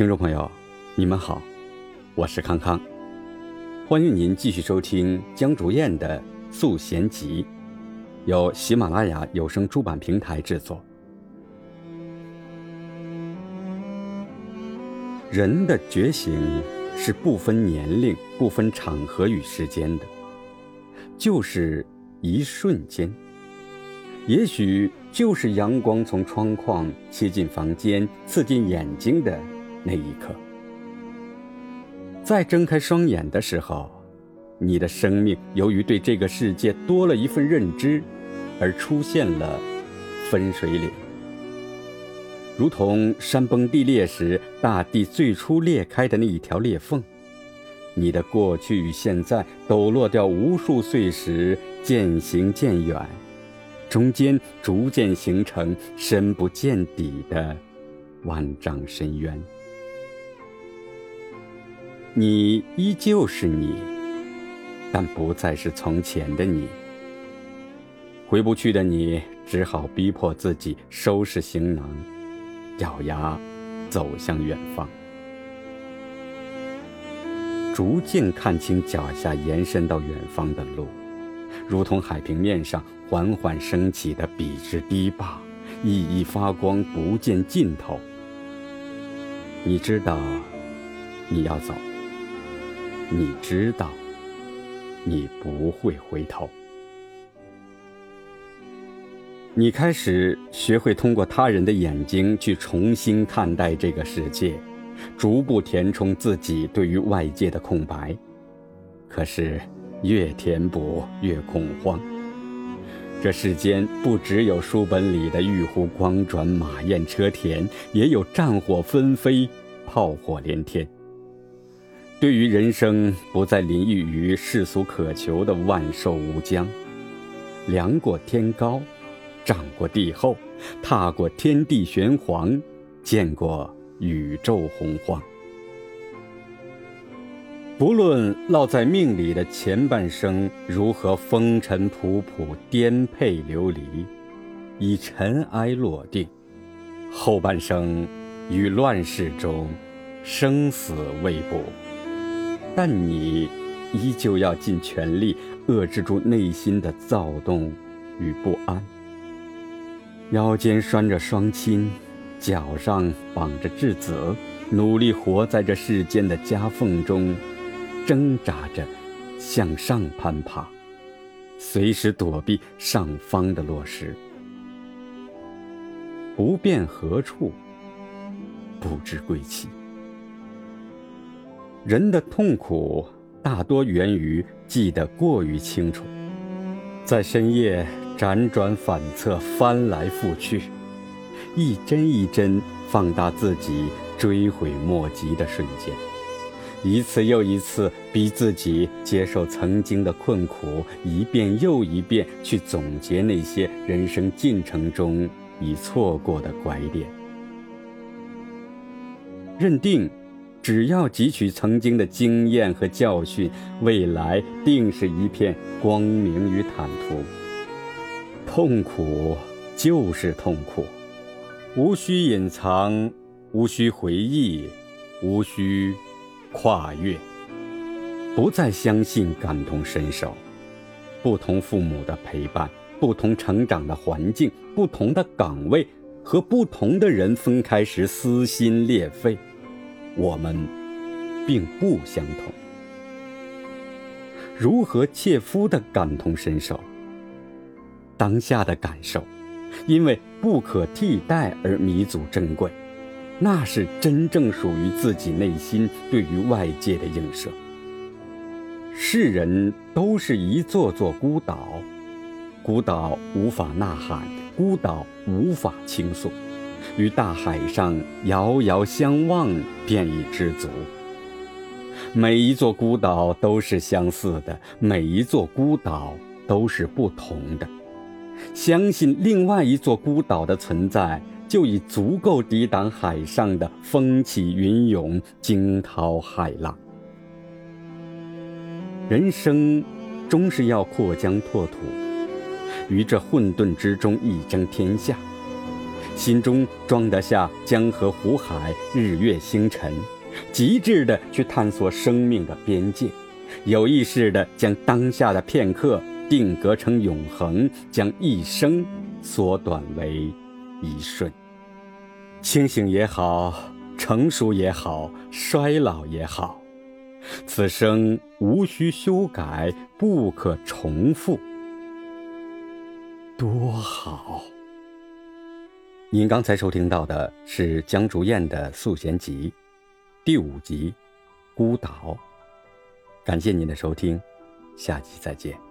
听众朋友，你们好，我是康康，欢迎您继续收听江竹燕的《素贤集》，由喜马拉雅有声出版平台制作。人的觉醒是不分年龄、不分场合与时间的，就是一瞬间。也许就是阳光从窗框切进房间，刺进眼睛的那一刻。再睁开双眼的时候，你的生命由于对这个世界多了一份认知，而出现了分水岭，如同山崩地裂时大地最初裂开的那一条裂缝。你的过去与现在抖落掉无数碎石，渐行渐远。中间逐渐形成深不见底的万丈深渊。你依旧是你，但不再是从前的你。回不去的你，只好逼迫自己收拾行囊，咬牙走向远方，逐渐看清脚下延伸到远方的路。如同海平面上缓缓升起的笔直堤坝，熠熠发光，不见尽头。你知道，你要走；你知道，你不会回头。你开始学会通过他人的眼睛去重新看待这个世界，逐步填充自己对于外界的空白。可是。越填补越恐慌。这世间不只有书本里的玉壶光转、马燕车田，也有战火纷飞、炮火连天。对于人生不再淋浴于世俗渴求的万寿无疆，量过天高，丈过地厚，踏过天地玄黄，见过宇宙洪荒。不论烙在命里的前半生如何风尘仆仆、颠沛流离，以尘埃落定；后半生于乱世中，生死未卜。但你依旧要尽全力遏制住内心的躁动与不安，腰间拴着双亲，脚上绑着稚子，努力活在这世间的夹缝中。挣扎着向上攀爬，随时躲避上方的落石。不辨何处，不知归期。人的痛苦大多源于记得过于清楚，在深夜辗转反侧、翻来覆去，一帧一帧放大自己追悔莫及的瞬间。一次又一次逼自己接受曾经的困苦，一遍又一遍去总结那些人生进程中已错过的拐点，认定只要汲取曾经的经验和教训，未来定是一片光明与坦途。痛苦就是痛苦，无需隐藏，无需回忆，无需。跨越，不再相信感同身受。不同父母的陪伴，不同成长的环境，不同的岗位和不同的人分开时撕心裂肺，我们并不相同。如何切肤的感同身受？当下的感受，因为不可替代而弥足珍贵。那是真正属于自己内心对于外界的映射。世人都是一座座孤岛，孤岛无法呐喊，孤岛无法倾诉，与大海上遥遥相望便已知足。每一座孤岛都是相似的，每一座孤岛都是不同的。相信另外一座孤岛的存在。就已足够抵挡海上的风起云涌、惊涛骇浪。人生终是要扩疆拓土，于这混沌之中一争天下。心中装得下江河湖海、日月星辰，极致的去探索生命的边界，有意识的将当下的片刻定格成永恒，将一生缩短为一瞬。清醒也好，成熟也好，衰老也好，此生无需修改，不可重复，多好！您刚才收听到的是江竹燕的《素弦集》第五集《孤岛》，感谢您的收听，下期再见。